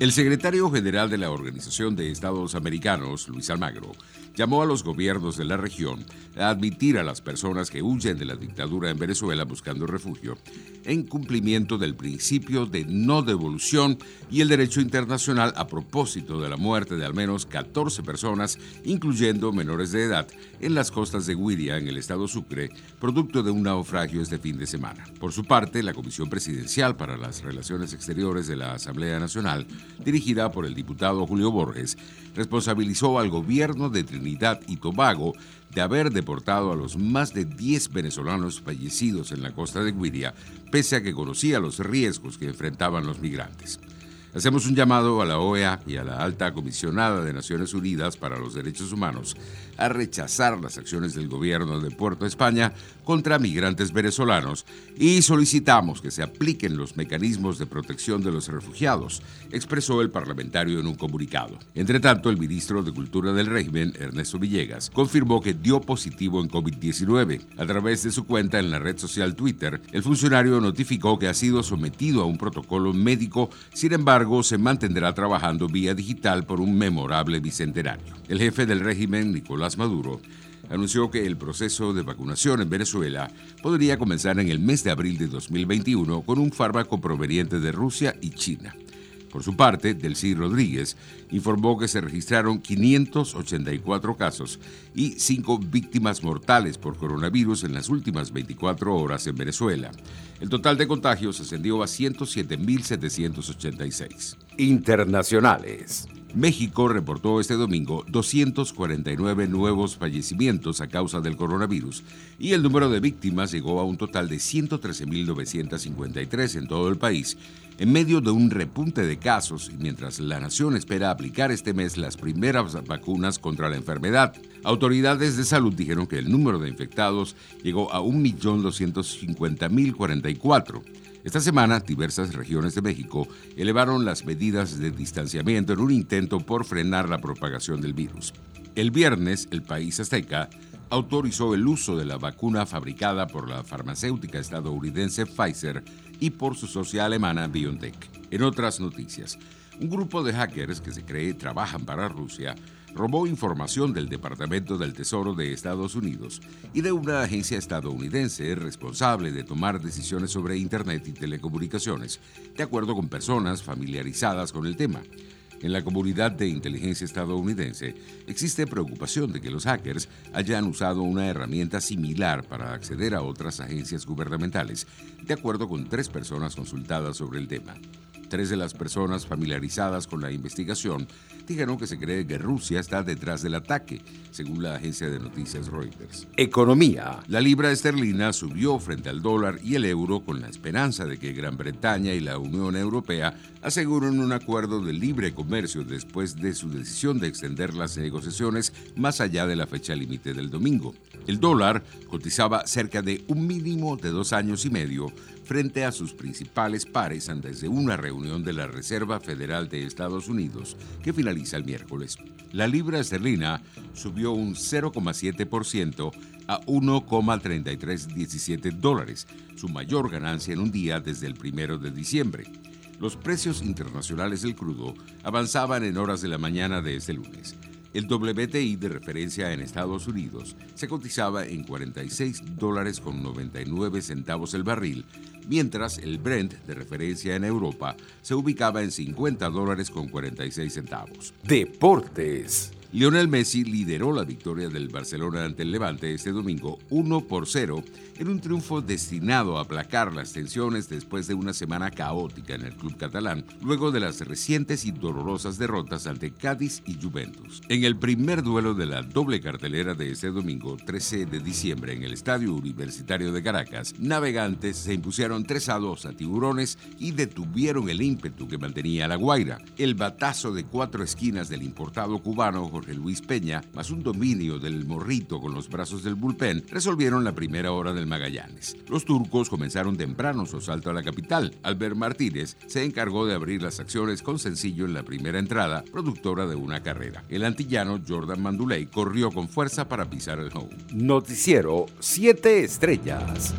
El secretario general de la Organización de Estados Americanos, Luis Almagro, llamó a los gobiernos de la región a admitir a las personas que huyen de la dictadura en Venezuela buscando refugio, en cumplimiento del principio de no devolución y el derecho internacional a propósito de la muerte de al menos 14 personas, incluyendo menores de edad, en las costas de Guiria, en el estado Sucre, producto de un naufragio este fin de semana. Por su parte, la Comisión Presidencial para las Relaciones Exteriores de la Asamblea Nacional, dirigida por el diputado Julio Borges, responsabilizó al gobierno de Trinidad y Tobago de haber deportado a los más de 10 venezolanos fallecidos en la costa de Guiria, pese a que conocía los riesgos que enfrentaban los migrantes. Hacemos un llamado a la OEA y a la alta comisionada de Naciones Unidas para los Derechos Humanos a rechazar las acciones del gobierno de Puerto España contra migrantes venezolanos y solicitamos que se apliquen los mecanismos de protección de los refugiados, expresó el parlamentario en un comunicado. Entre tanto, el ministro de Cultura del régimen, Ernesto Villegas, confirmó que dio positivo en COVID-19. A través de su cuenta en la red social Twitter, el funcionario notificó que ha sido sometido a un protocolo médico, sin embargo, se mantendrá trabajando vía digital por un memorable bicentenario. El jefe del régimen, Nicolás Maduro, anunció que el proceso de vacunación en Venezuela podría comenzar en el mes de abril de 2021 con un fármaco proveniente de Rusia y China. Por su parte, Delcy Rodríguez informó que se registraron 584 casos y 5 víctimas mortales por coronavirus en las últimas 24 horas en Venezuela. El total de contagios ascendió a 107.786. Internacionales. México reportó este domingo 249 nuevos fallecimientos a causa del coronavirus y el número de víctimas llegó a un total de 113.953 en todo el país, en medio de un repunte de casos y mientras la nación espera aplicar este mes las primeras vacunas contra la enfermedad. Autoridades de salud dijeron que el número de infectados llegó a 1.250.044 esta semana, diversas regiones de México elevaron las medidas de distanciamiento en un intento por frenar la propagación del virus. El viernes, el país azteca autorizó el uso de la vacuna fabricada por la farmacéutica estadounidense Pfizer y por su socia alemana BioNTech. En otras noticias, un grupo de hackers que se cree trabajan para Rusia robó información del Departamento del Tesoro de Estados Unidos y de una agencia estadounidense responsable de tomar decisiones sobre Internet y telecomunicaciones, de acuerdo con personas familiarizadas con el tema. En la comunidad de inteligencia estadounidense existe preocupación de que los hackers hayan usado una herramienta similar para acceder a otras agencias gubernamentales, de acuerdo con tres personas consultadas sobre el tema. Tres de las personas familiarizadas con la investigación dijeron que se cree que Rusia está detrás del ataque, según la agencia de noticias Reuters. Economía. La libra esterlina subió frente al dólar y el euro con la esperanza de que Gran Bretaña y la Unión Europea aseguren un acuerdo de libre comercio después de su decisión de extender las negociaciones más allá de la fecha límite del domingo. El dólar cotizaba cerca de un mínimo de dos años y medio frente a sus principales pares antes de una reunión de la Reserva Federal de Estados Unidos que finaliza el miércoles. La libra esterlina subió un 0,7% a 1,3317 dólares, su mayor ganancia en un día desde el primero de diciembre. Los precios internacionales del crudo avanzaban en horas de la mañana de este lunes. El WTI de referencia en Estados Unidos se cotizaba en 46 dólares con 99 centavos el barril, mientras el Brent de referencia en Europa se ubicaba en 50 dólares con 46 centavos. Deportes. Lionel Messi lideró la victoria del Barcelona ante el Levante este domingo 1 por 0 en un triunfo destinado a aplacar las tensiones después de una semana caótica en el club catalán, luego de las recientes y dolorosas derrotas ante Cádiz y Juventus. En el primer duelo de la doble cartelera de este domingo 13 de diciembre en el Estadio Universitario de Caracas, Navegantes se impusieron 3 a 2 a Tiburones y detuvieron el ímpetu que mantenía La Guaira. El batazo de cuatro esquinas del importado cubano Jorge Luis Peña, más un dominio del morrito con los brazos del bullpen, resolvieron la primera hora del Magallanes. Los turcos comenzaron temprano su asalto a la capital. Albert Martínez se encargó de abrir las acciones con sencillo en la primera entrada, productora de una carrera. El antillano Jordan Manduley corrió con fuerza para pisar el home. Noticiero 7 Estrellas.